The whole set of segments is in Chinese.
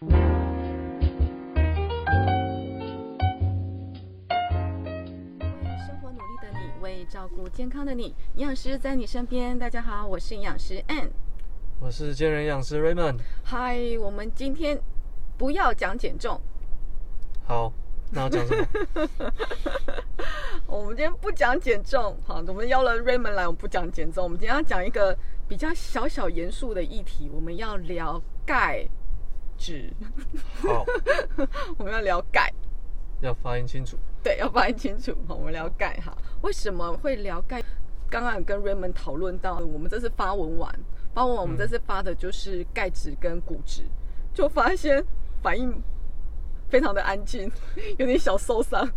为生活努力的你，为照顾健康的你，营养师在你身边。大家好，我是营养师 Ann。我是健人营养师 Raymond。嗨，我们今天不要讲减重，好，那要讲什么？我们今天不讲减重。好，我们邀了 Raymond 来，我们不讲减重。我们今天要讲一个比较小小严肃的议题，我们要聊钙质。好，我们要聊钙。要发音清楚。对，要发音清楚。好，我们聊钙哈。为什么会聊钙？刚刚有跟 Raymond 讨论到，我们这次发文完，发文完我们这次发的就是钙质跟骨质，就发现反应非常的安静，有点小受伤。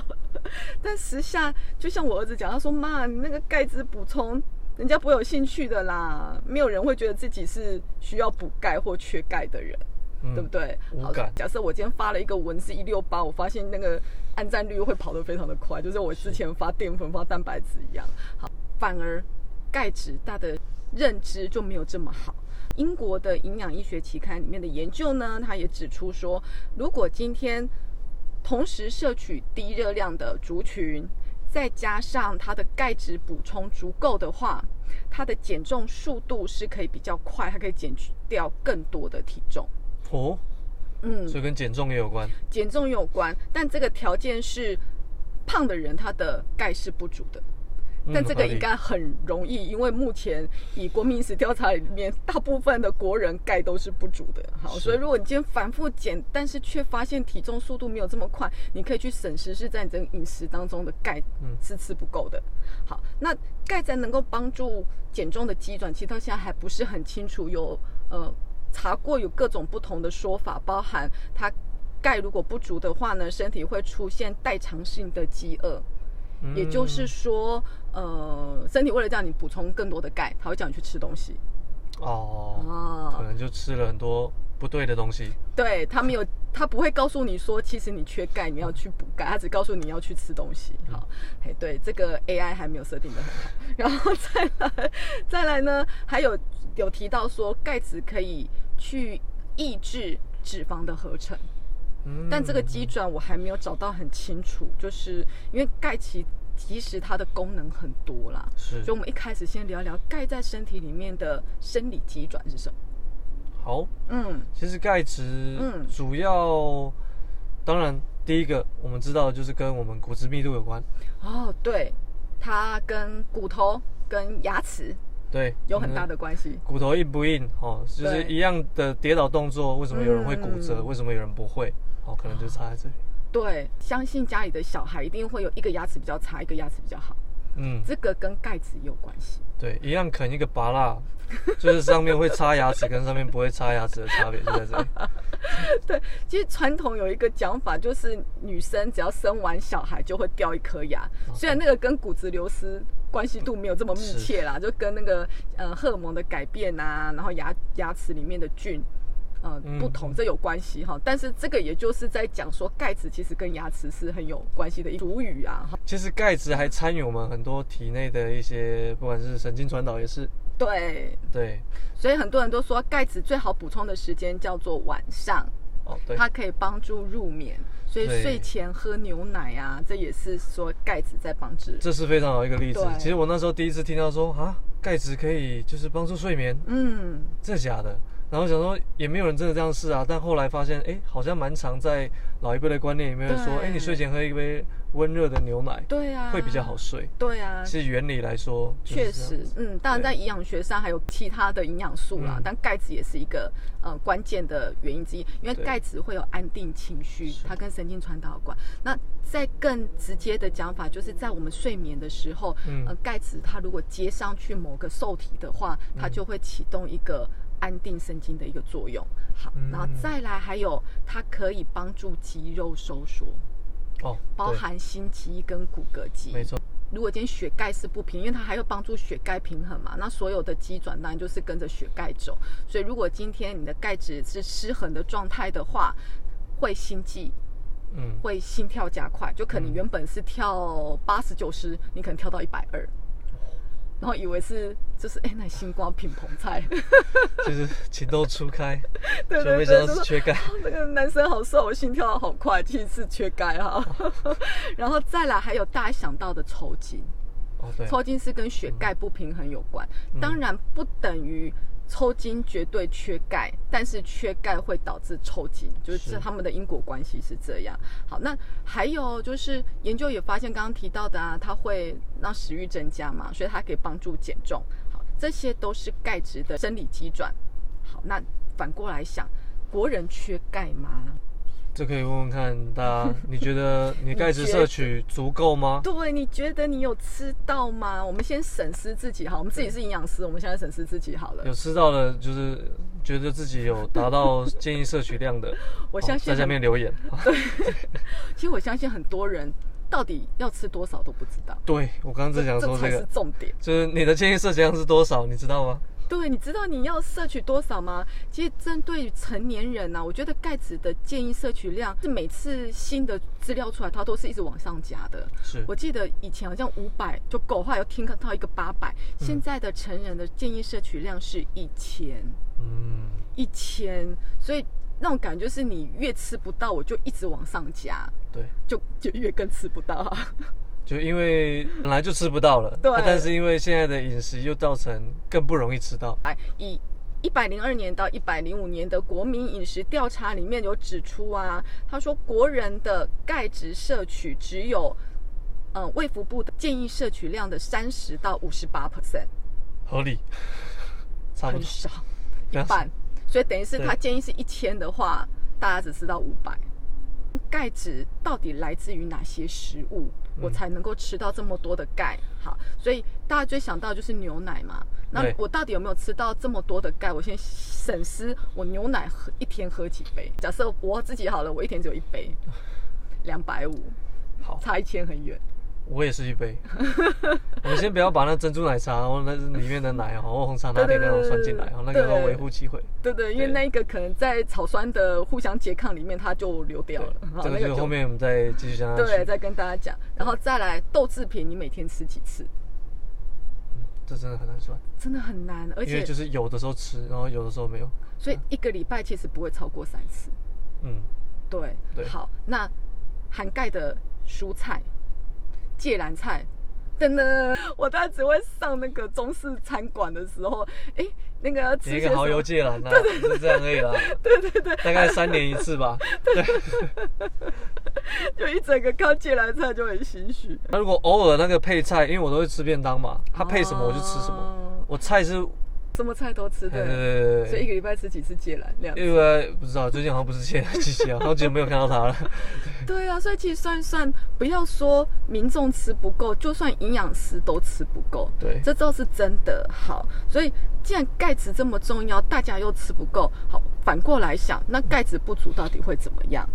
但时下就像我儿子讲，他说：“妈，你那个钙质补充，人家不会有兴趣的啦，没有人会觉得自己是需要补钙或缺钙的人。”嗯对不对？好假设我今天发了一个文是一六八，我发现那个按赞率会跑得非常的快，就是我之前发淀粉、发蛋白质一样。好，反而钙质大的认知就没有这么好。英国的营养医学期刊里面的研究呢，它也指出说，如果今天同时摄取低热量的族群，再加上它的钙质补充足够的话，它的减重速度是可以比较快，它可以减去掉更多的体重。哦，嗯，所以跟减重也有关。减重有关，但这个条件是胖的人他的钙是不足的。嗯但这个应该很容易，因为目前以国民饮食调查里面，大部分的国人钙都是不足的。好，所以如果你今天反复减，但是却发现体重速度没有这么快，你可以去审视是在你这个饮食当中的钙嗯是吃不够的。好，那钙才能够帮助减重的机转，其实到现在还不是很清楚有呃查过有各种不同的说法，包含它钙如果不足的话呢，身体会出现代偿性的饥饿。嗯也就是说，呃，身体为了叫你补充更多的钙，它会叫你去吃东西哦，可啊。能就吃了很多不对的东西。对，他没有，他不会告诉你说，其实你缺钙，你要去补钙，他只告诉你要去吃东西。好，哎，对，这个 AI 还没有设定的很好。然后再来，再来呢，还有有提到说，钙质可以去抑制脂肪的合成。嗯但这个机转我还没有找到很清楚，就是因为钙其其实它的功能很多啦，是所以我们一开始先聊聊钙在身体里面的生理机转是什么。好。嗯，其实钙质，嗯主要，当然第一个我们知道的就是跟我们骨质密度有关。哦，对，它跟骨头跟牙齿对，有很大的。关系。骨头硬不硬？哦，就是一样的跌倒动作，为什么有人会骨折？嗯为什么有人不会？哦，可能就差在这里。对，相信家里的小孩一定会有一个牙齿比较差，一个牙齿比较好，嗯，这个跟钙质也有关系。对，一样啃一个拔蜡，就是上面会插牙齿跟上面不会插牙齿的差别就在这里。对，其实传统有一个讲法，就是女生只要生完小孩就会掉一颗牙，虽然那个跟骨质流失关系度没有这么密切啦，就跟那个呃荷尔蒙的改变啊，然后牙牙齿里面的菌。呃，嗯。不同，这有关系哈，但是这个也就是在讲说钙质其实跟牙齿是很有关系的一俗语啊，其实钙质还参与我们很多体内的一些，不管是神经传导也是。对，对，所以很多人都说钙质最好补充的时间叫做晚上，哦对，它可以帮助入眠，所以睡前喝牛奶啊，这也是说钙质在帮助。这是非常好一个例子。其实我那时候第一次听到说啊，钙质可以就是帮助睡眠，嗯，真的假的？然后想说也没有人真的这样试啊，但后来发现，哎，好像蛮常在老一辈的观念里面说，对。哎，你睡前喝一杯温热的牛奶，对啊，会比较好。睡。对啊，其实原理来说，确实嗯，当然在营养学上还有其他的营养素啦，嗯。但钙质也是一个呃关键的原因之一，因为对。钙质会有安定情绪，它跟神经传导有关。那在更直接的讲法，就是在我们睡眠的时候，嗯。呃，钙质它如果接上去某个受体的话，它嗯。就会启动一个。安定神经的一个作用，好，嗯然后再来还有它可以帮助肌肉收缩，哦，包含心肌跟骨骼肌。没错，如果今天血钙是不平，因为它还要帮助血钙平衡嘛，那所有的肌转当然就是跟着血钙走。所以如果今天你的钙质是失衡的状态的话，会心悸，嗯，会心跳加快，就可能原本是跳八十九十，你可能跳到一百二。然后以为是就是哎，那星光品棚菜，就是情窦初开，对对对，就没想到就是缺钙。哦那个男生好瘦，我心跳好快，其实是缺钙哈。然后再来还有大家想到的抽筋，哦，对，抽筋是跟血钙不平衡有关，嗯。当然不等于抽筋绝对缺钙，但是缺钙会导致抽筋，就是是他们的因果关系是这样。好，那还有就是研究也发现，刚刚提到的啊，它会让食欲增加嘛，所以它可以帮助减重。好，这些都是钙质的生理机转。好，那反过来想，国人缺钙吗？这可以问问看大家，你觉得你钙质摄取足够吗？对，你觉得你有吃到吗？我们先审视自己，好，我们自己是营养师，我们现在审视自己好了有。吃到的，就是觉得自己有达到 建议摄取量的，我相信哦在下面留言。对 其实我相信很多人到底要吃多少都不知道，对我刚刚在想说这个，重点。就是你的建议摄取量是多少，你知道吗？对，你知道你要摄取多少吗？其实针对于成年人呢、啊，我觉得钙质的建议摄取量是每次新的资料出来，它都是一直往上加的。是我记得以前好像五百就够，后来又听到一个八百、现在的成人的建议摄取量是一千，嗯，一千，所以那种感觉是你越吃不到，我就一直往上加，对，就就越更吃不到。就因为本来就吃不到了，对。啊但是因为现在的饮食又造成更不容易吃到。哎，以一百零二年到一百零五年的国民饮食调查里面有指出啊，他说国人的钙质摄取只有，嗯、卫福部的建议摄取量的三十到五十八。percent，合理，差不多。很少，一半，所以等于是他建议是一千的话，大家只吃到五百。钙质到底来自于哪些食物，我嗯才能够吃到这么多的钙？好，所以大家最想到就是牛奶嘛。那我到底有没有吃到这么多的钙？我先审视我牛奶喝一天喝几杯。假设我自己好了，我一天只有一杯，两百五，好，差一千很远。我也是一杯。我们先不要把那珍珠奶茶，然后那里面的奶哦，或红茶拿铁那种算进来，然后，那个要维护机会。对对，因为那一个可能在草酸的互相拮抗里面，它就流掉了。好这个就后面我们再继续讲。对，再跟大家讲，然后再来豆制品，你每天吃几次？这真的很难算，真的很难，而且就是有的时候吃，然后有的时候没有。所以一个礼拜其实不会超过三次。嗯，对，对好，那含钙的蔬菜，芥蓝菜。真的，我大概只会上那个中式餐馆的时候，哎，那个要吃一个蚝油？芥蓝啊，是这样而已啦。对对对，大概三年一次吧。对 就一整个靠芥蓝菜就很心虚。那如果偶尔那个配菜，因为我都会吃便当嘛，它配什么我就吃什么。哦我菜是，什么菜都吃，对对。对对对，所以一个礼拜吃几次芥蓝？两次。因为不知道最近好像不是芥蓝季节啊，好久没有看到它了。对啊，所以其实算一算，不要说民众吃不够，就算营养师都吃不够。对这倒是真的。好，所以既然钙质这么重要，大家又吃不够，好，反过来想，那钙质不足到底会怎么样？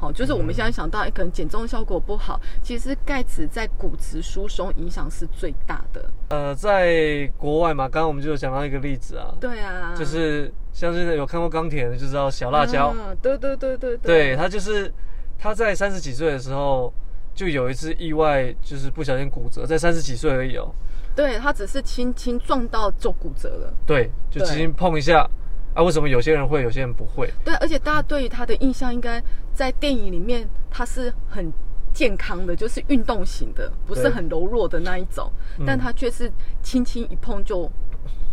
好，就是我们现在想到，哎、可能减重效果不好，其实钙质在骨质疏松影响是最大的。呃，在国外嘛，刚刚我们就有讲到一个例子啊，对啊，就是像是有看过钢铁的就知道小辣椒，啊对对对对对他就是他在三十几岁的时候就有一次意外，就是不小心骨折，在三十几岁而已哦。对，他只是轻轻撞到就骨折了。对，就轻轻碰一下啊。为什么有些人会，有些人不会？对，而且大家对于他的印象应该在电影里面，他是很健康的，就是运动型的，不是很柔弱的那一种，嗯但他却是轻轻一碰就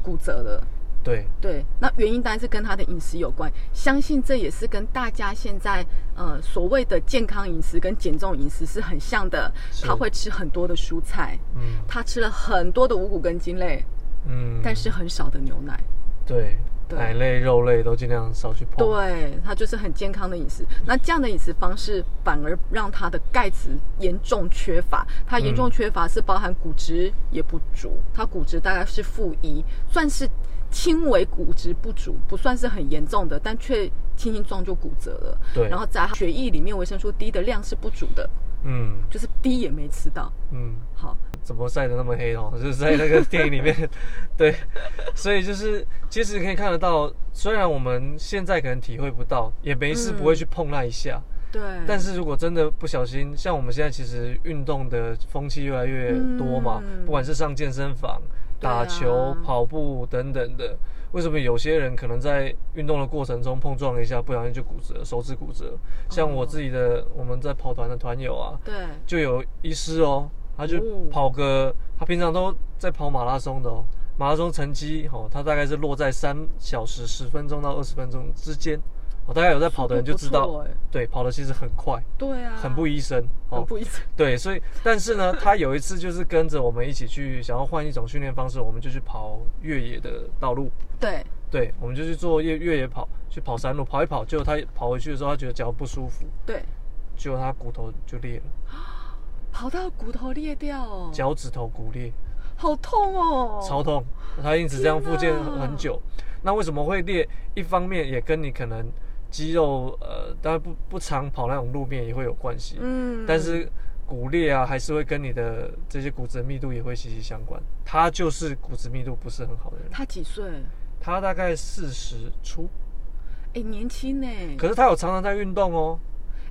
骨折了。对，对，那原因当然是跟他的饮食有关，相信这也是跟大家现在呃所谓的健康饮食跟减重饮食是很像的。是他会吃很多的蔬菜，嗯他吃了很多的五谷根茎类，嗯，但是很少的牛奶。对奶类、肉类都尽量少去碰。对，它就是很健康的饮食。那这样的饮食方式反而让它的钙质严重缺乏。它严重缺乏是包含骨质也不足，它骨质大概是负一，算是轻微骨质不足，不算是很严重的，但却轻轻撞就骨折了。对然后在血液里面维生素 D 的量是不足的，嗯就是 D 也没吃到。嗯，好，怎么晒得那么黑哦？就是在那个电影里面，对，所以就是其实可以看得到，虽然我们现在可能体会不到，也没事嗯不会去碰那一下，对，但是如果真的不小心，像我们现在其实运动的风气越来越多嘛，嗯不管是上健身房，打球、啊跑步等等的。为什么有些人可能在运动的过程中碰撞了一下，不小心就骨折，手指骨折？像我自己的，我们在跑团的团友啊，对，就有医师哦，他就哦。跑个，他平常都在跑马拉松的哦，马拉松成绩哦，他大概是落在三小时十分钟到二十分钟之间。哦，大概有在跑的人就知道对，跑的其实很快，对啊，很不医生哦。很不医生。对，所以但是呢，他有一次就是跟着我们一起去，想要换一种训练方式，我们就去跑越野的道路。对，对，我们就去做越越野跑，去跑山路，跑一跑，结果他跑回去的时候，他觉得脚不舒服，对，结果他骨头就裂了，跑到骨头裂掉哦，脚趾头骨裂，好痛哦，超痛，他因此这样复健很久。那为什么会裂？一方面也跟你可能肌肉，呃，当然不不常跑那种路面也会有关系，嗯但是骨裂啊，还是会跟你的这些骨质密度也会息息相关。他就是骨质密度不是很好的人，他几岁？他大概四十出，哎，年轻呢。可是他有常常在运动哦。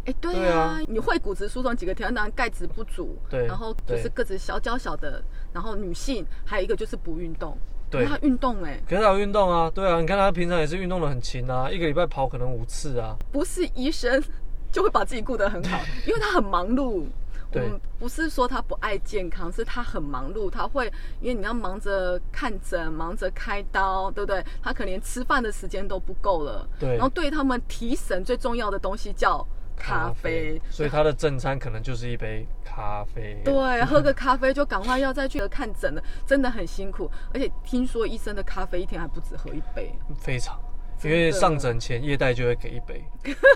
哎，对对啊啊，你会骨质疏松几个条件，当然钙质不足，对然后就是对个子小娇小的，然后女性，还有一个就是不运动。对他运动哎，可是他有运动啊，对啊，你看他平常也是运动的很勤啊，一个礼拜跑可能五次啊。不是医生就会把自己顾得很好，因为他很忙碌。我对们不是说他不爱健康，是他很忙碌，他会因为你要忙着看诊，忙着开刀，对不对？他可能连吃饭的时间都不够了。对然后对他们提神最重要的东西叫咖啡。所以他的正餐可能就是一杯咖啡。对，喝个咖啡就赶快要再去看诊了，真的很辛苦。而且听说医生的咖啡一天还不止喝一杯。非常，因为上诊前业代就会给一杯，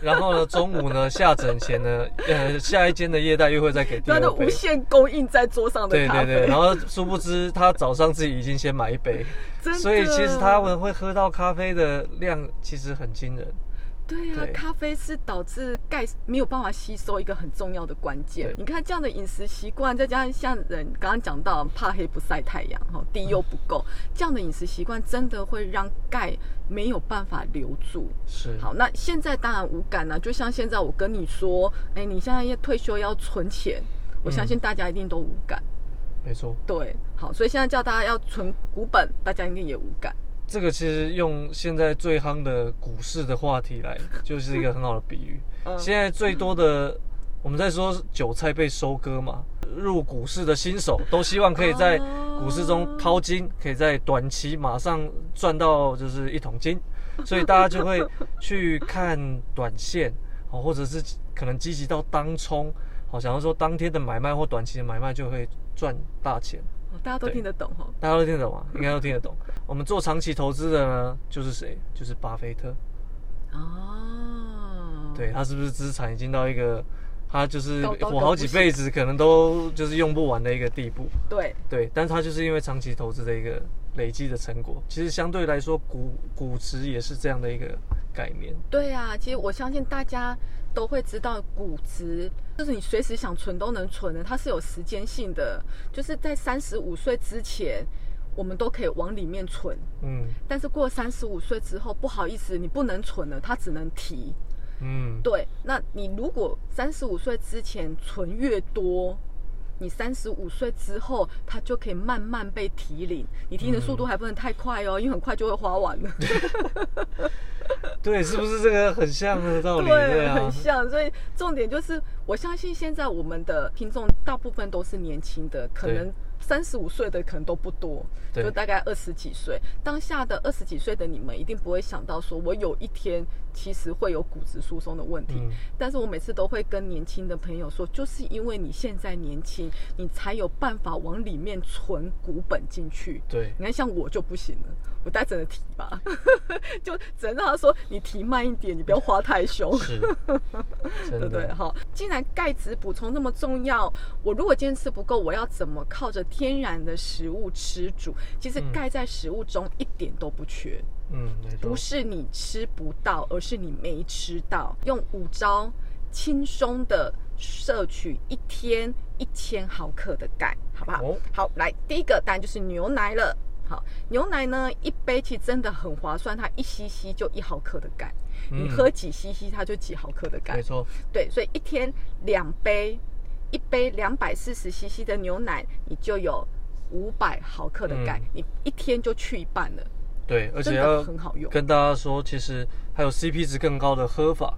然后呢中午呢下诊前呢，呃下一间的业代又会再给第二杯无。限供应在桌上的，对对对，然后殊不知他早上自己已经先买一杯，所以其实他们会喝到咖啡的量其实很惊人。对啊、对咖啡是导致钙没有办法吸收一个很重要的关键。你看这样的饮食习惯，再加上像人刚刚讲到怕黑不晒太阳，哈低又不够，这样的饮食习惯真的会让钙没有办法留住。是，好，那现在当然无感了、就像现在我跟你说，哎，你现在要退休要存钱，我相信大家一定都无感。没错。对，好，所以现在叫大家要存股本，大家应该也无感。这个其实用现在最夯的股市的话题来，就是一个很好的比喻。嗯现在最多的我们在说韭菜被收割嘛，入股市的新手都希望可以在股市中掏金，可以在短期马上赚到就是一桶金，所以大家就会去看短线，哦，或者是可能积极到当冲，好，想要说当天的买卖或短期的买卖就会赚大钱。哦大家都听得懂哦。大家都听得懂啊？应该都听得懂。我们做长期投资的呢，就是谁？就是巴菲特。哦，对他是不是资产已经到一个，他就是高高活好几辈子可能都就是用不完的一个地步。对，对，但是他就是因为长期投资的一个累积的成果，其实相对来说股股值也是这样的一个概念。对啊，其实我相信大家都会知道，股值就是你随时想存都能存的，它是有时间性的，就是在三十五岁之前，我们都可以往里面存。嗯但是过三十五岁之后，不好意思，你不能存了，它只能提。嗯，对，那你如果三十五岁之前存越多，你三十五岁之后，它就可以慢慢被提领。你提领的速度还不能太快哦，因为很快就会花完了。对，是不是这个很像的道理？对啊很，像。所以重点就是，我相信现在我们的听众大部分都是年轻的，可能三十五岁的可能都不多，就大概二十几岁。当下的二十几岁的你们，一定不会想到说，我有一天其实会有骨质疏松的问题。嗯但是我每次都会跟年轻的朋友说，就是因为你现在年轻，你才有办法往里面存骨本进去。对，你看，像我就不行了，我大概只能提吧，就只能让他说你提慢一点，你不要花太凶。是，对不对？的，好，既然钙质补充那么重要，我如果今天吃不够，我要怎么靠着天然的食物吃主？其实嗯钙在食物中一点都不缺，嗯，不，是你吃不到，而是你没吃到。用五招轻松的摄取一天一千毫克的钙，好不好？哦好，来第一个当然就是牛奶了。好，牛奶呢一杯其实真的很划算，它一 CC 就一毫克的钙，你嗯喝几 CC 它就几毫克的钙没。错，对，所以一天两杯，一杯两百四十 CC 的牛奶，你就有五百毫克的钙，嗯你一天就去一半了，对，而且要很好用。跟大家说，其实还有 CP 值更高的喝法。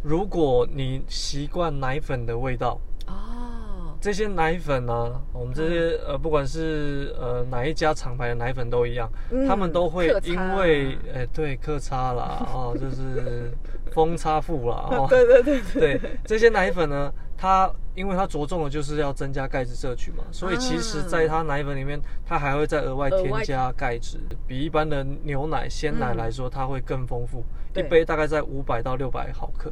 如果你习惯奶粉的味道，哦，这些奶粉呢、我们这些、呃，不管是呃哪一家厂牌的奶粉都一样，嗯他们都会因为哎、对克差啦，哦，就是风差富啦，哦，对对对对，对这些奶粉呢，它因为它着重的就是要增加钙质摄取嘛，所以其实在它奶粉里面，它还会再额外添加钙质，比一般的牛奶、鲜奶嗯来说，它会更丰富，一杯大概在五百到六百毫克，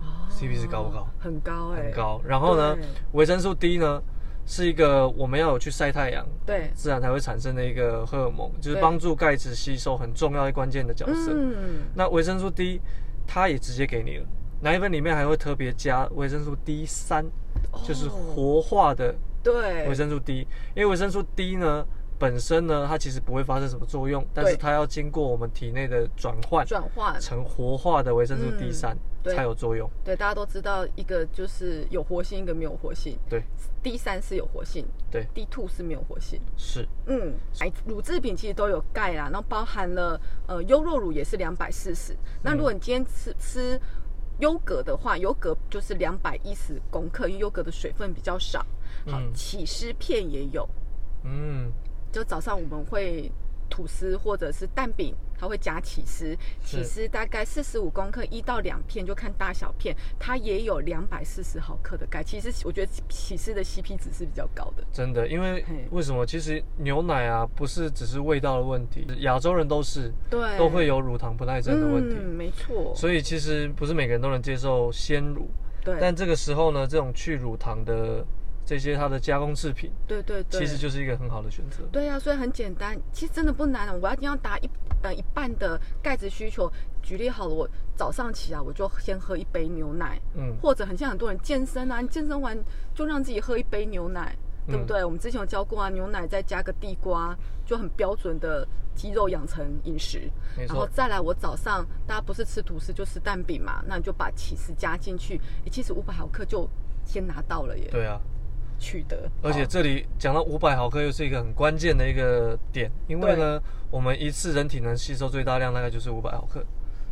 哦 CP 值高不高？很高哎、很高。然后呢，维生素 D 呢，是一个我们要有去晒太阳，对，自然才会产生的一个荷尔蒙，就是帮助钙质吸收很重要的关键的角色。嗯，那维生素 D 它也直接给你了，奶粉里面还会特别加维生素 D 三、就是哦。活化的对。维生素 D，因为维生素 D 呢本身呢它其实不会发生什么作用，但是它要经过我们体内的转换转换，成活化的维生素嗯 D 三、对。才有作用。对，大家都知道一个就是有活性，一个没有活性。对。D 三是有活性对，，D two 是没有活性。是。嗯，哎乳制品其实都有钙啦，然后包含了呃优酪乳也是两百四十。那如果你今天吃吃优格的话，优格就是两百一十公克，因为优格的水分比较少。好，嗯起司片也有，嗯。就早上我们会吐司或者是蛋饼，它会加起司，起司大概四十五公克，一到两片，就看大小片，它也有两百四十毫克的钙。其实我觉得起司的 CP 值是比较高的。真的，因为嘿为什么？其实牛奶啊，不是只是味道的问题，亚洲人都是对，都会有乳糖不耐症的问题。嗯，没错。所以其实不是每个人都能接受鲜乳，对，但这个时候呢，这种去乳糖的这些它的加工制品，对对对，其实就是一个很好的选择。对呀、所以很简单，其实真的不难啊。我要一定要达一呃一半的钙质需求。举例好了，我早上起来我就先喝一杯牛奶，嗯，或者很像很多人健身啊，你健身完就让自己喝一杯牛奶，对不嗯对？我们之前有教过啊，牛奶再加个地瓜，就很标准的肌肉养成饮食。没然后错，再来，我早上大家不是吃吐司就吃蛋饼嘛，那你就把起司加进去，诶其实五百毫克就先拿到了耶，对啊。取得。而且这里讲到五百毫克，又是一个很关键的一个点，因为呢，我们一次人体能吸收最大量大概就是五百毫克，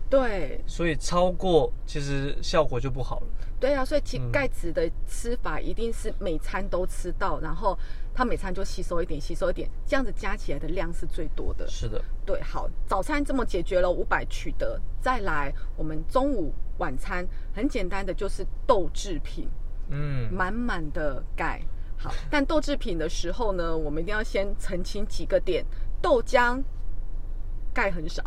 对。所以超过其实效果就不好了。对啊，所以其嗯。钙质的吃法一定是每餐都吃到，然后它每餐就吸收一点，吸收一点，这样子加起来的量是最多的。是的，对，好，早餐这么解决了五百取得，再来我们中午晚餐很简单的就是豆制品，嗯，满满的钙。好，但豆制品的时候呢，我们一定要先澄清几个点，豆浆钙很少，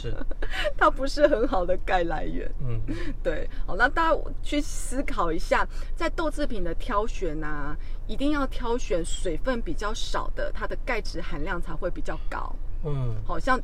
是，它不是很好的钙来源。嗯，对，好，那大家去思考一下，在豆制品的挑选啊，一定要挑选水分比较少的，它的钙质含量才会比较高。嗯，好像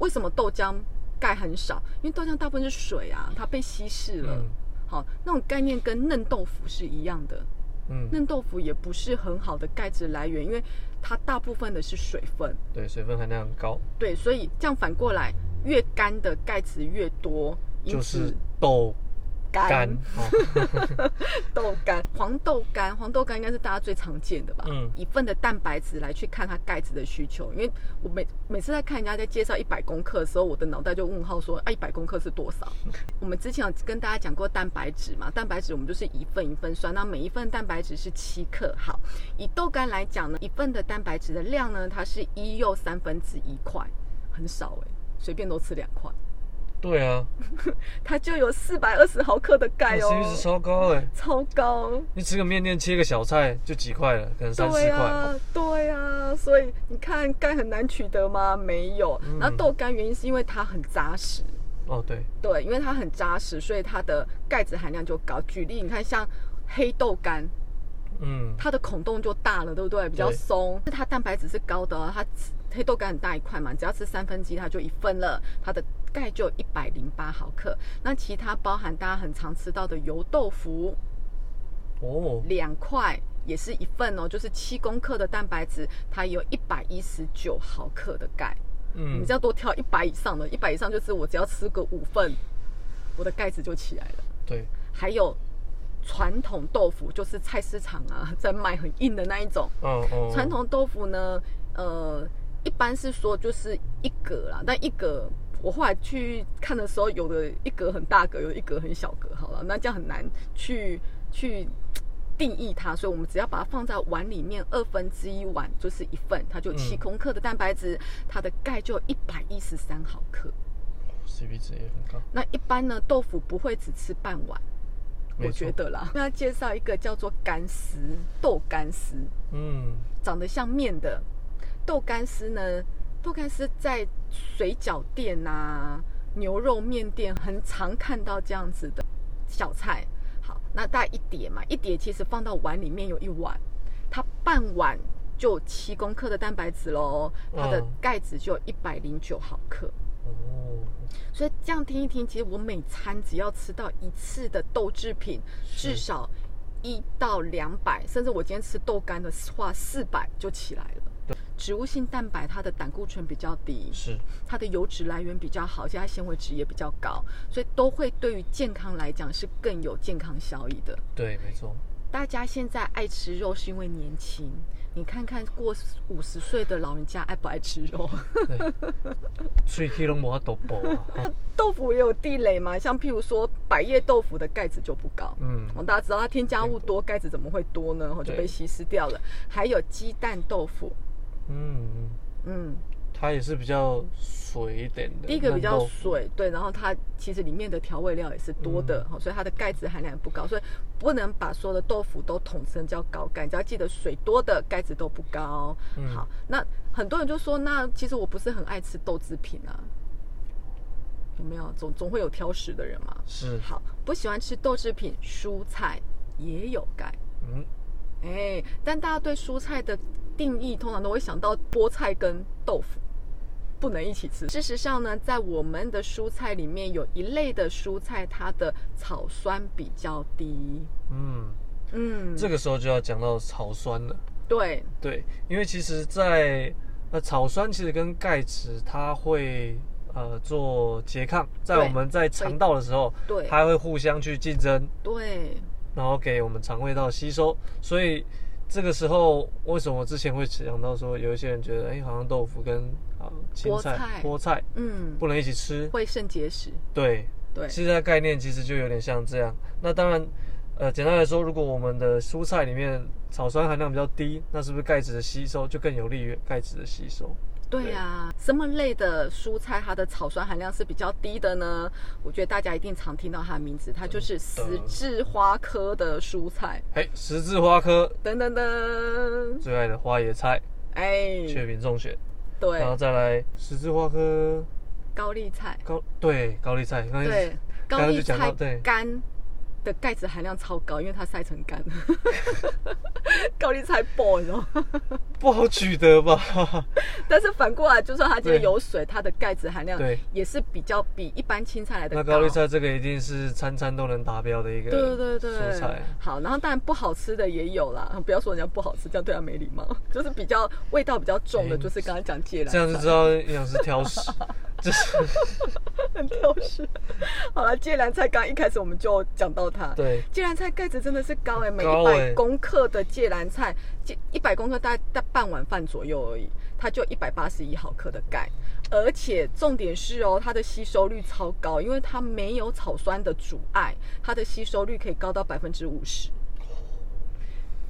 为什么豆浆钙很少？因为豆浆大部分是水啊，它被稀释了。嗯好，那种概念跟嫩豆腐是一样的，嗯，嫩豆腐也不是很好的钙质来源，因为它大部分的是水分。对，水分含量很高，对，所以这样反过来，越干的钙质越多，就是豆干 豆干、黄豆干，黄豆干应该是大家最常见的吧？嗯一份的蛋白质来去看它钙质的需求，因为我每每次在看人家在介绍一百公克的时候，我的脑袋就问号说啊，一百公克是多少？我们之前有跟大家讲过蛋白质嘛，蛋白质我们就是一份一份算，那每一份蛋白质是七克。好，以豆干来讲呢，一份的蛋白质的量呢，它是一又三分之一块，很少哎、随便都吃两块，对啊，它就有四百二十毫克的钙哦，CP 值超高哎，超高。你吃个面店切个小菜就几块了，可能三十块，对啊，所以你看钙很难取得吗？没有。嗯然后豆干原因是因为它很扎实，哦对，对，因为它很扎实，所以它的钙质含量就高。举例，你看像黑豆干，嗯，它的孔洞就大了，对不对？比较对松，它蛋白质是高的哦，它黑豆干很大一块嘛，只要吃三分之一，它就一份了，它的钙就一百零八毫克。那其他包含大家很常吃到的油豆腐，哦，两块也是一份哦，就是七公克的蛋白质，它有一百一十九毫克的钙。嗯你只要多挑一百以上的，一百以上就是我只要吃个五份，我的钙质就起来了。对，还有传统豆腐，就是菜市场啊在卖很硬的那一种。嗯嗯，传统豆腐呢，呃，一般是说就是一格啦，但一格我后来去看的时候，有的一格很大格，有的一格很小格，好了，那这样很难去去定义它，所以我们只要把它放在碗里面，二分之一碗就是一份，它就嗯七公克的蛋白质，它的钙就一百一十三毫克。CP 值也很高。那一般呢，豆腐不会只吃半碗，我觉得啦。那介绍一个叫做干丝豆干丝，嗯，长得像面的豆干丝呢，豆干丝在水饺店啊、牛肉面店很常看到这样子的小菜。好，那大概一碟嘛，一碟其实放到碗里面有一碗，它半碗就七公克的蛋白质喽，它的嗯钙质就一百零九毫克。哦，所以这样听一听，其实我每餐只要吃到一次的豆制品，至少一到两百，甚至我今天吃豆干的话，四百就起来了。植物性蛋白它的胆固醇比较低，是，它的油脂来源比较好，而且它纤维值也比较高，所以都会对于健康来讲是更有健康效益的。对，没错。大家现在爱吃肉是因为年轻，你看看过五十岁的老人家爱不爱吃肉？喙齿拢无法度补啊。豆腐也有地雷嘛，像譬如说百叶豆腐的盖子就不高，嗯哦，大家知道它添加物多，盖子怎么会多呢？哦，就被稀释掉了。还有鸡蛋豆腐，嗯嗯，嗯，它也是比较水一点的。第一个比较水，对，然后它其实里面的调味料也是多嗯的，哦，所以它的钙质含量不高，所以不能把所有的豆腐都统称叫高钙，只要记得水多的钙质都不高。嗯好，那很多人就说，那其实我不是很爱吃豆制品啊。有没有总总会有挑食的人嘛？是，好，不喜欢吃豆制品，蔬菜也有钙。嗯，哎，但大家对蔬菜的定义通常都会想到菠菜跟豆腐，不能一起吃。事实上呢，在我们的蔬菜里面有一类的蔬菜，它的草酸比较低。嗯，嗯，这个时候就要讲到草酸了。对对，因为其实在，呃草酸其实跟钙质它会呃做拮抗，在我们在肠道的时候，对它会互相去竞争，对然后给我们肠胃道吸收。所以这个时候，为什么我之前会想到说，有一些人觉得，哎，好像豆腐跟啊、青菜菠菜、嗯，不能一起吃。会肾结石。对，对其实它概念其实就有点像这样。那当然，呃，简单来说，如果我们的蔬菜里面草酸含量比较低，那是不是钙质的吸收就更有利于钙质的吸收？对呀、什么类的蔬菜它的草酸含量是比较低的呢？我觉得大家一定常听到它的名字，它就是十字花科的蔬菜。哎，十字花科。噔噔噔，最爱的花椰菜，哎，雀屏中选，对。然，后再来十字花科。高丽菜，高对高丽菜，刚才对，高丽菜对干的钙质含量超高，因为它晒成干。高丽菜爆，你知道吗，不好取得吧？但是反过来，就算它今天有水，它的钙质含量对也是比较比一般青菜来的那高丽菜这个一定是餐餐都能达标的一个对对对蔬菜。好，然后当然不好吃的也有啦，不要说人家不好吃，这样对他没礼貌。就是比较味道比较重的，哎就是刚刚讲芥兰菜，这样就知道营养师挑食，就是很挑食。好了，芥兰菜刚刚一开始我们就讲到它，对。芥兰菜盖子真的是高哎、每一百公克的芥兰菜，一百公克大概大半碗饭左右而已，它就一百八十一毫克的钙，而且重点是哦，它的吸收率超高，因为它没有草酸的阻碍，它的吸收率可以高到百分之五十。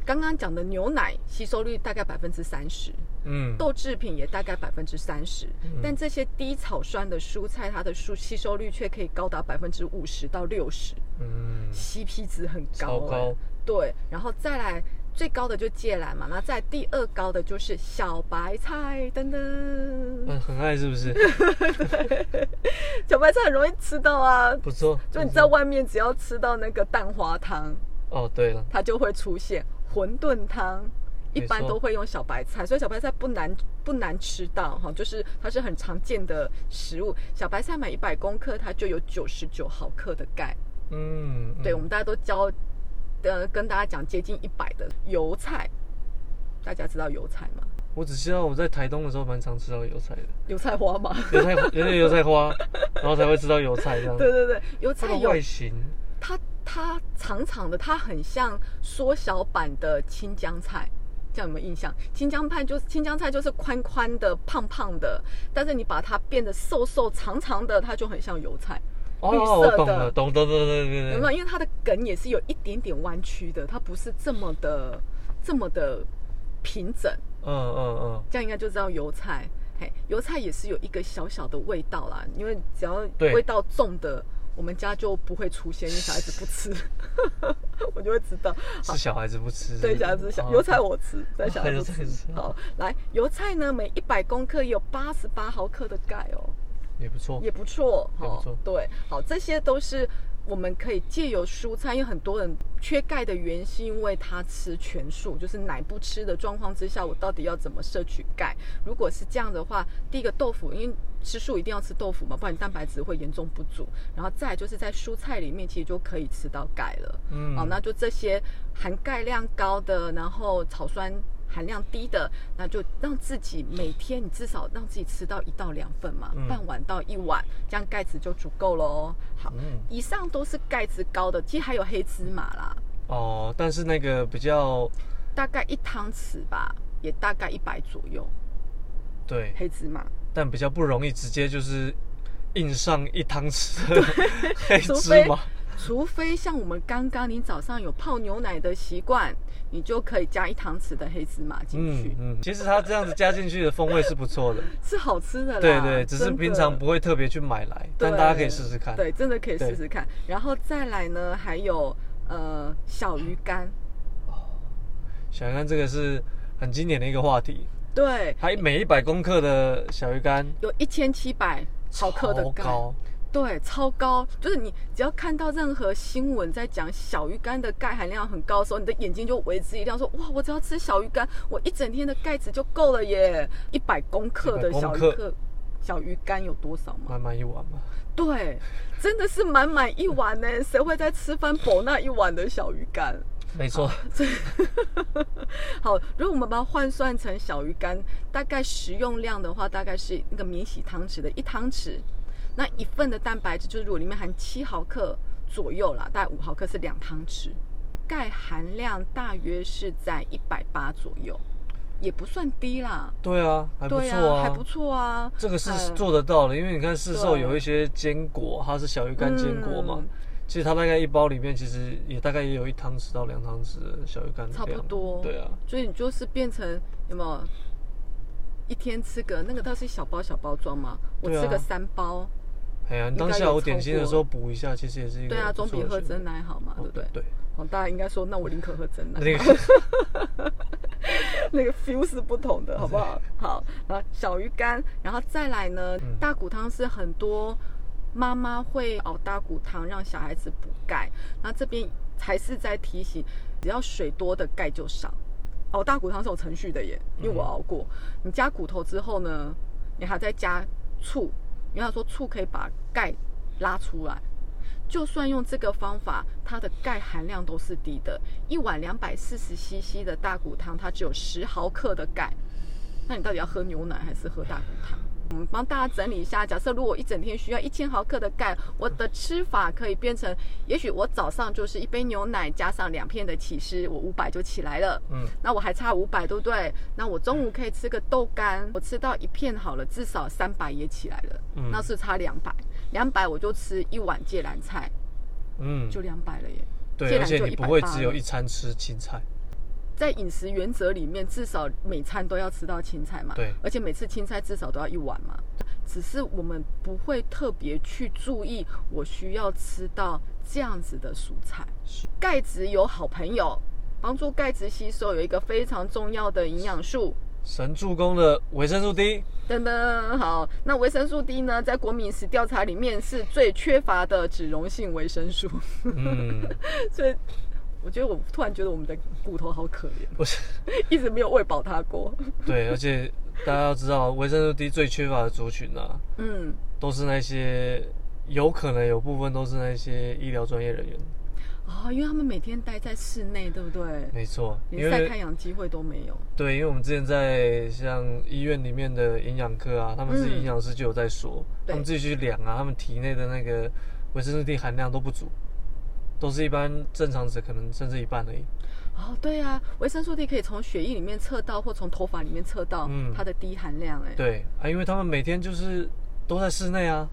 刚刚讲的牛奶吸收率大概百分之三十，嗯，豆制品也大概百分之三十，但这些低草酸的蔬菜，它的蔬吸收率却可以高达百分之五十到六十嗯，，CP 值很高、超高。欸。对，然后再来最高的就芥蓝嘛，那再第二高的就是小白菜，等等。嗯，很爱是不是？小白菜很容易吃到啊，不错，就你在外面只要吃到那个蛋花汤，哦，对了，它就会出现馄饨汤。一般都会用小白菜，所以小白菜不难不难吃到哈，就是它是很常见的食物。小白菜买一百公克，它就有九十九毫克的钙。嗯，对，嗯我们大家都教，呃，跟大家讲接近一百的油菜。大家知道油菜吗？我只知道我在台东的时候蛮常吃到油菜的，油菜花嘛？油菜有点油菜花，然后才会吃到油菜这样。对对对，油它的菜有外形，它它长长的，它很像缩小版的青江菜。这样有没有印象？青江菜就是青江菜，就是宽宽的、胖胖的，但是你把它变得瘦瘦长长的，它就很像油菜。哦，绿色的懂了，懂懂懂懂懂有没有？因为它的梗也是有一点点弯曲的，它不是这么的这么的平整。嗯嗯嗯，这样应该就知道油菜。嘿，油菜也是有一个小小的味道啦，因为只要味道重的，我们家就不会出现，因为小孩子不吃，我就会知道。是小孩子不吃。对，小孩子小哦油菜我吃，但小孩不吃油菜吃。好，来油菜呢，每一百公克有八十八毫克的钙哦。也不错。也不错，也不错对，好，这些都是我们可以借由蔬菜，因为很多人缺钙的原因是因为他吃全素，就是奶不吃的状况之下，我到底要怎么摄取钙？如果是这样的话，第一个豆腐，因为吃素一定要吃豆腐嘛，不然你蛋白质会严重不足。然后再就是在蔬菜里面，其实就可以吃到钙了。嗯好，那就这些含钙量高的，然后草酸。含量低的，那就让自己每天你至少让自己吃到一到两份嘛，嗯半碗到一碗，这样钙质就足够了哦。好，嗯以上都是钙质高的，其实还有黑芝麻啦，哦，但是那个比较大概一汤匙吧，也大概一百左右对，黑芝麻。但比较不容易直接就是印上一汤匙的 黑芝麻。除非像我们刚刚你早上有泡牛奶的习惯，你就可以加一汤匙的黑芝麻进去，嗯嗯，其实它这样子加进去的风味是不错的。是好吃的啦。对对，只是平常不会特别去买来，但大家可以试试看。对，真的可以试对试看。然后再来呢，还有呃小鱼干，小鱼干这个是很经典的一个话题，对，还每一百公克的小鱼干有一千七百毫克的钙，对，超高。就是你只要看到任何新闻在讲小鱼干的钙含量很高的时候，你的眼睛就为之一亮，说哇，我只要吃小鱼干，我一整天的钙质就够了耶！一百公克的小鱼公克克。小鱼干有多少吗？满满一碗嘛。对，真的是满满一碗呢！谁会在吃饭饱那一碗的小鱼干？没错，好，如果我们把它换算成小鱼干，大概食用量的话，大概是那个免洗汤匙的一汤匙。那一份的蛋白质，就是如果里面含七毫克左右啦，大概五毫克是两汤匙。钙含量大约是在一百八左右，也不算低啦。对啊，还不对错啊，还不错啊。这个是呃做得到的，因为你看市售有一些坚果，它是小鱼干坚果嘛，嗯其实它大概一包里面其实也大概也有一汤匙到两汤匙的小鱼干的差不量多。对啊，所以你就是变成有没有一天吃个那个，它是小包小包装嘛？我对啊吃个三包，哎呀，你当下午点心的时候补一下，其实也是一个对啊，不总比喝选择真奶好嘛，对不对？对，哦，大家应该说，那我宁可喝真奶。那个 那个 feel 是不同的，好不好？好，然后小鱼干，然后再来呢，嗯大骨汤是很多妈妈会熬大骨汤让小孩子补钙，那这边还是在提醒，只要水多的钙就少。熬大骨汤是有程序的耶，因为我嗯熬过。你加骨头之后呢，你还在加醋，因为他说醋可以把钙拉出来。就算用这个方法，它的钙含量都是低的。一碗两百四十 CC 的大骨汤，它只有十毫克的钙。那你到底要喝牛奶还是喝大骨汤？我们帮大家整理一下，假设如果一整天需要一千毫克的钙，我的吃法可以变成，也许我早上就是一杯牛奶加上两片的起司，我五百就起来了。嗯，那我还差五百，对不对？那我中午可以吃个豆干，我吃到一片好了，至少三百也起来了，嗯。那是差两百，两百我就吃一碗芥蓝菜，嗯，就两百了耶。对，而且你不会180了只有一餐吃青菜，在饮食原则里面，至少每餐都要吃到青菜嘛。对而且每次青菜至少都要一碗嘛。只是我们不会特别去注意，我需要吃到这样子的蔬菜。钙质有好朋友，帮助钙质吸收有一个非常重要的营养素。神助攻的维生素 D，噔噔，好，那维生素 D 呢，在国民食调查里面是最缺乏的脂溶性维生素，嗯，所以我觉得我突然觉得我们的骨头好可怜，不是，一直没有喂饱它过。对，而且大家要知道，维生素 D 最缺乏的族群啊，嗯，都是那些有可能有部分都是那些医疗专业人员，啊、因为他们每天待在室内，对不对？没错，连晒太阳机会都没有。对，因为我们之前在像医院里面的营养科啊，他们是嗯。营养师就有在说，对。他们自己去量啊，他们体内的那个维生素 D 含量都不足，都是一般正常值可能甚至一半而已。哦，对啊，维生素 D 可以从血液里面测到，或从头发里面测到嗯它的低含量，哎，对啊，因为他们每天就是都在室内啊，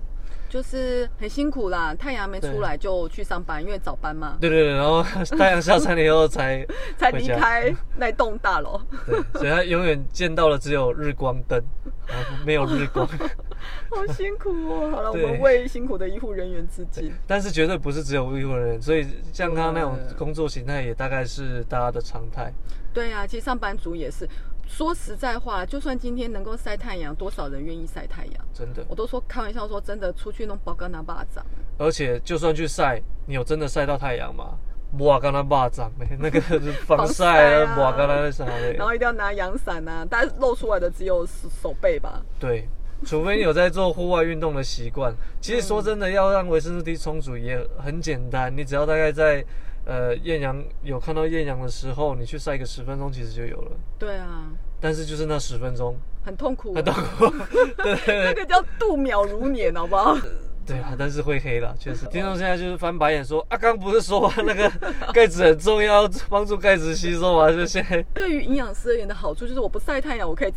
就是很辛苦啦，太阳没出来就去上班，因为早班嘛，对对对，然后 太阳下山了以后才 才离开那栋大楼。对，所以他永远见到了只有日光灯，然后没有日光。好辛苦哦！好了，我们为辛苦的医护人员致敬。但是绝对不是只有医护人员，所以像刚刚那种工作形态也大概是大家的常态。对啊，其实上班族也是。说实在话，就算今天能够晒太阳，多少人愿意晒太阳？真的我，都说开玩笑说，真的出去弄宝干拿巴掌。而且就算去晒，你有真的晒到太阳吗？哇，刚刚巴掌嘞，那个防晒啊，哇，刚刚啥嘞然？后一定要拿阳伞啊，但是露出来的只有手手背吧。对，除非你有在做户外运动的习惯。其实说真的，要让维生素 D 充足也很简单，你只要大概在呃艳阳有看到艳阳的时候，你去晒个十分钟，其实就有了。对啊，但是就是那十分钟，很痛苦，很痛苦。对对那个叫度秒如年，好不好？对啊，但是会黑了，确实。听众现在就是翻白眼说啊，刚不是说那个钙质很重要，帮助钙质吸收吗？就现在对于营养师而言的好处就是，我不晒太阳，我可以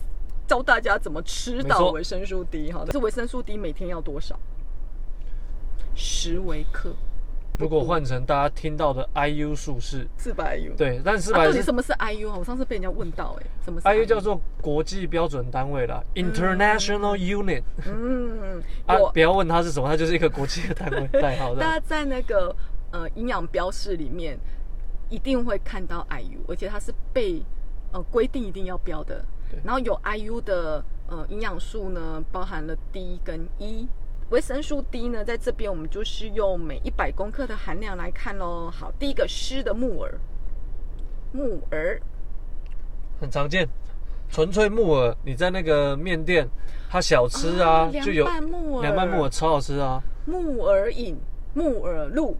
教大家怎么吃到维生素 D 哈。这维生素 D 每天要多少？十微克，如果换成大家听到的 IU 数是，四百 IU。对，但四啊，百是到底什么是 IU 啊？我上次被人家问到、哎，什么是 IU 叫做国际标准单位啦，International Unit。嗯，啊，我不要问它是什么，它就是一个国际的单位 代号。大家在那个呃营养标示里面一定会看到 IU，而且它是被呃规定一定要标的对。然后有 IU 的呃营养素呢，包含了 D 跟 E。维生素 D 呢，在这边我们就是用每一百公克的含量来看喽。好，第一个湿的木耳，木耳很常见，纯粹木耳，你在那个面店，它小吃啊，哦就有凉拌木耳凉拌木耳超好吃啊，木耳饮、木耳露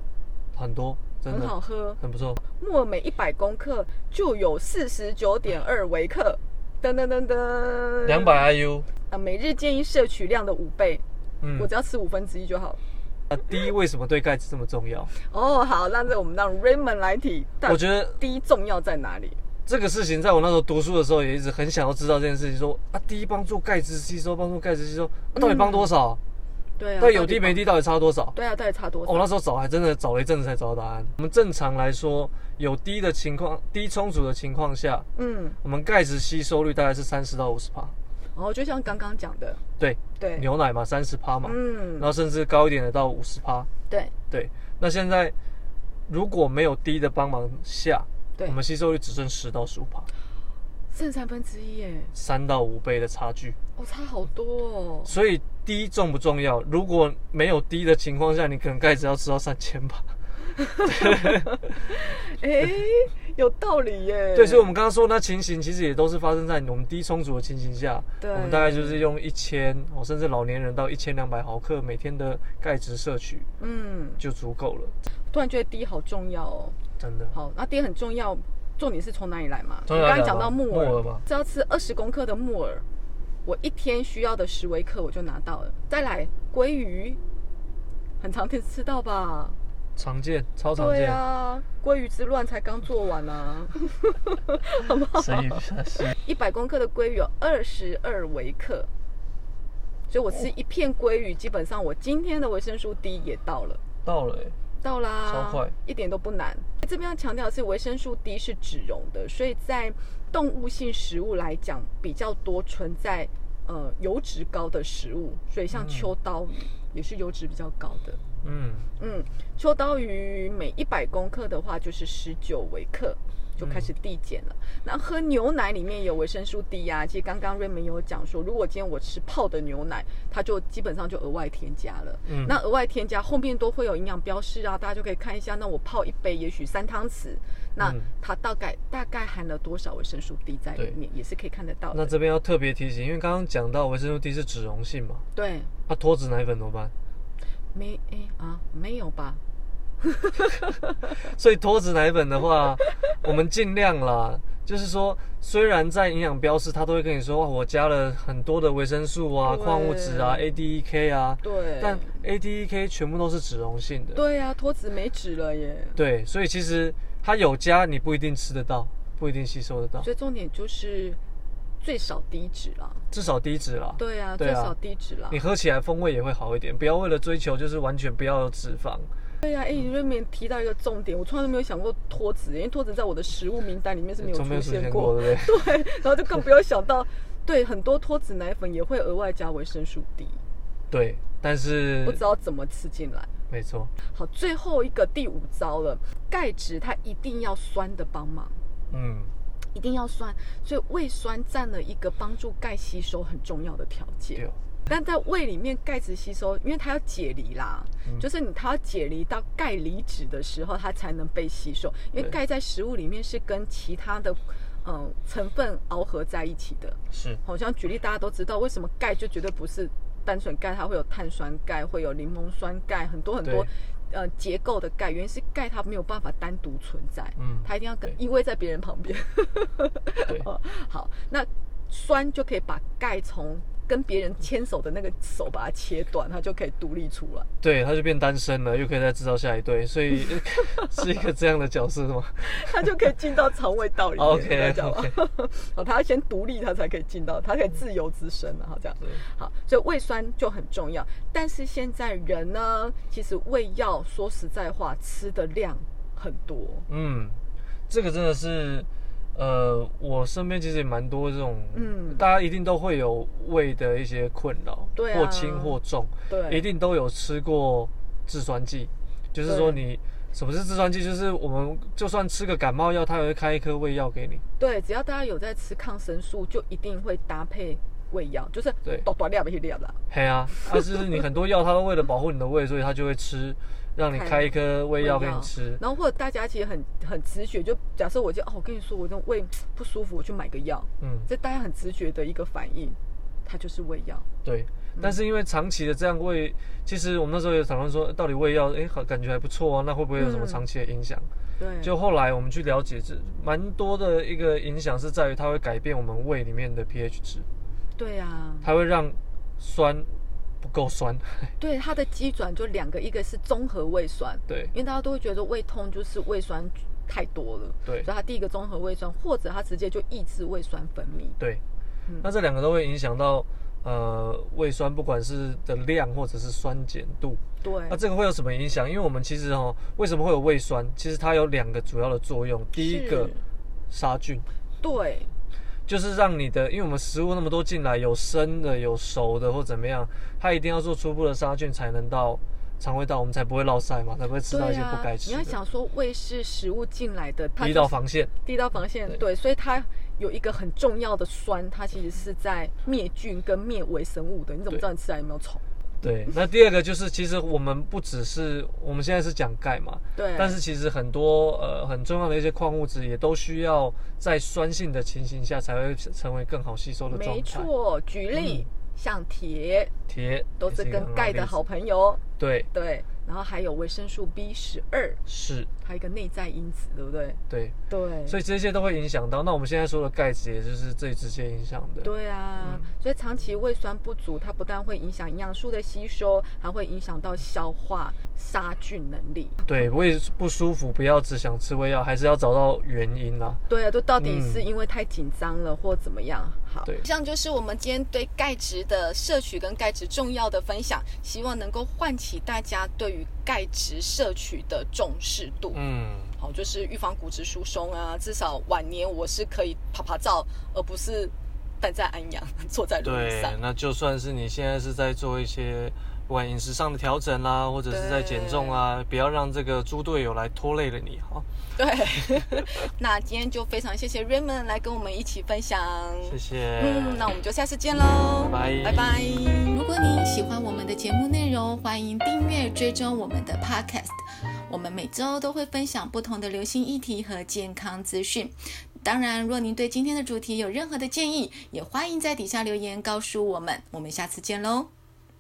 很多，真很好喝。很不错。木耳每一百公克就有四十九点二微克，噔噔噔噔，两百 IU，啊，每日建议摄取量的五倍，嗯我，只要吃五分之一就好。那 D 为什么对钙质这么重要？哦，好，那这我们让 Raymond 来提，我觉得第一重要在哪里？这个事情在我那时候读书的时候也一直很想要知道这件事情，说啊，第一帮助钙质吸收，帮助钙质吸收，啊到底帮多少？对啊，对，有低没低到底差多少？对啊，到底差多少我、那？时候找还真的找了一阵子才找到答案。我们正常来说，有低的情况，低充足的情况下，嗯，我们钙质吸收率大概是三十到五十帕。哦，就像刚刚讲的，对，对，牛奶嘛，三十帕嘛，嗯然，后甚至高一点的到五十帕。对对，那现在如果没有低的帮忙下，对我，们吸收率只剩十到十五帕，剩三分之一耶，三到五倍的差距。哦，差好多哦。所以低重不重要？如果没有低的情况下，你可能钙质要吃到三千吧。哎，有道理耶。对，所以我们刚刚说那情形，其实也都是发生在我们低充足的情形下。对我们大概就是用一千，哦，甚至老年人到一千两百毫克每天的钙质摄取嗯，就足够了，突然觉得低好重要哦。真的。好，那低很重要，重点是从哪里来嘛？我刚刚讲到木耳，木耳嘛只要吃二十公克的木耳，我一天需要的十微克我就拿到了。再来鲑鱼，很常听吃到吧？常见，超常对见。啊，鲑鱼之乱才刚做完啊，生意是一百公克的鲑鱼有二十二微克，所以我吃一片鲑鱼，基本上我今天的维生素 D 也到了。到了、欸，到啦，超快，一点都不难。这边要强调的是，维生素 D 是脂溶的，所以在动物性食物来讲，比较多存在呃油脂高的食物，所以像嗯。秋刀鱼也是油脂比较高的。嗯，嗯，秋刀鱼每一百公克的话就是十九微克，就开始递减了。那喝牛奶里面有维生素 D 啊、其实刚刚瑞文有讲说，如果今天我吃泡的牛奶，它就基本上就额外添加了。嗯那额外添加后面都会有营养标示啊，大家就可以看一下。那我泡一杯，也许三汤匙，那嗯它大概大概含了多少维生素 D 在里面，也是可以看得到的。那这边要特别提醒，因为刚刚讲到维生素 D 是脂溶性嘛，对，那、脱脂奶粉怎么办？没诶啊，没有吧？所以脱脂奶粉的话，我们尽量啦，就是说，虽然在营养标示，它都会跟你说，哇，我加了很多的维生素啊、对矿物质啊、ADEK 啊，对，但 ADEK 全部都是脂溶性的。对呀、脱脂没脂了耶。对，所以其实它有加，你不一定吃得到，不一定吸收得到，所以重点就是最少低脂啦。至少低脂啦。对啊，对啊最少低脂啦你。喝起来风味也会好一点，不要为了追求就是完全不要有脂肪。对呀、哎、你这边提到一个重点，我从来都没有想过脱脂，因为脱脂在我的食物名单里面是没有出现过。对不对？对，然后就更不要想到，对，很多脱脂奶粉也会额外加维生素 D，对，但是不知道怎么吃进来。没错，好，最后一个第五招了，钙质它一定要酸的帮忙。嗯，一定要酸，所以胃酸占了一个帮助钙吸收很重要的条件。但在胃里面钙质吸收，因为它要解离啦，嗯就是你它要解离到钙离子的时候，它才能被吸收。因为钙在食物里面是跟其他的嗯成分螯合在一起的。是，好像举例大家都知道，为什么钙就绝对不是单纯钙，它会有碳酸钙，会有柠檬酸钙，很多很多对呃结构的钙，原因是钙它没有办法单独存在，嗯它一定要跟依偎在别人旁边。对，哦，好，那酸就可以把钙从跟别人牵手的那个手把它切断，它就可以独立出来。对，他就变单身了，又可以再制造下一对，所以 是一个这样的角色吗？它就可以进到肠胃道里面。OK，好，它要先独立，它才可以进到，它可以自由之身了。好，这样。对好，所以胃酸就很重要。但是现在人呢，其实胃药说实在话，吃的量很多。嗯，这个真的是，呃，我身边其实也蛮多这种，嗯大家一定都会有胃的一些困扰，对啊或轻或重，对，一定都有吃过制酸剂，就是说你。什么是制酸剂？就是我们就算吃个感冒药，他也会开一颗胃药给你。对，只要大家有在吃抗生素，就一定会搭配胃药，就是对短短量不去量啦。嘿啊，但是你很多药，它都为了保护你的胃，所以它就会吃，让你开开一颗胃药给你吃。然后或者大家其实很很直觉，就假设我就哦，我跟你说我这种胃不舒服，我去买个药，嗯，这大家很直觉的一个反应，它就是胃药。对。但是因为长期的这样胃，其实我们那时候也讨论说，到底胃药，哎，好感觉还不错啊，那会不会有什么嗯长期的影响？对，就后来我们去了解，这蛮多的一个影响是在于它会改变我们胃里面的 pH 值，对啊，它会让酸不够酸。对它的机转就两个，一个是综合胃酸，对因为大家都会觉得胃痛就是胃酸太多了，对所以它第一个综合胃酸，或者它直接就抑制胃酸分泌。对嗯，那这两个都会影响到呃胃酸，不管是的量或者是酸碱度。对那这个会有什么影响？因为我们其实哦，为什么会有胃酸？其实它有两个主要的作用。第一个杀菌，对就是让你的，因为我们食物那么多进来，有生的，有熟的或怎么样，它一定要做初步的杀菌，才能到肠胃道，我们才不会落塞嘛，才不会吃到一些不该吃的。啊你要想说胃是食物进来的，它第一道防线，第一道防线，对对，所以它有一个很重要的酸，它其实是在灭菌跟灭微生物的。你怎么知道你吃来有没有虫？对。那第二个就是，其实我们不只是我们现在是讲钙嘛，对，但是其实很多呃很重要的一些矿物质也都需要在酸性的情形下才会成为更好吸收的状态。没。错，举例、像铁铁都是跟钙的好朋友，对，对，然后还有维生素 B 十二，是，还有一个内在因子，对不对？对，对，所以这些都会影响到。那我们现在说的钙质，也就是最直接影响的。对啊，嗯所以长期胃酸不足，它不但会影响营养素的吸收，还会影响到消化、杀菌能力。对，胃不舒服，不要只想吃胃药，还是要找到原因啦。对啊，都到底嗯是因为太紧张了，或怎么样？好，对以上就是我们今天对钙质的摄取跟钙质重要的分享，希望能够唤起大家对于钙质摄取的重视度。嗯，好，就是预防骨质疏松啊，至少晚年我是可以爬爬照，而不是待在安阳，坐在轮椅对上。，那就算是你现在是在做一些不管饮食上的调整啦，或者是在减重啊，不要让这个猪队友来拖累了你哈。对，那今天就非常谢谢 Raymond 来跟我们一起分享。谢谢。嗯，那我们就下次见喽，拜拜拜。如果您喜欢我们的节目内容，欢迎订阅追踪我们的 Podcast。我们每周都会分享不同的流行议题和健康资讯。当然，若您对今天的主题有任何的建议，也欢迎在底下留言告诉我们。我们下次见喽。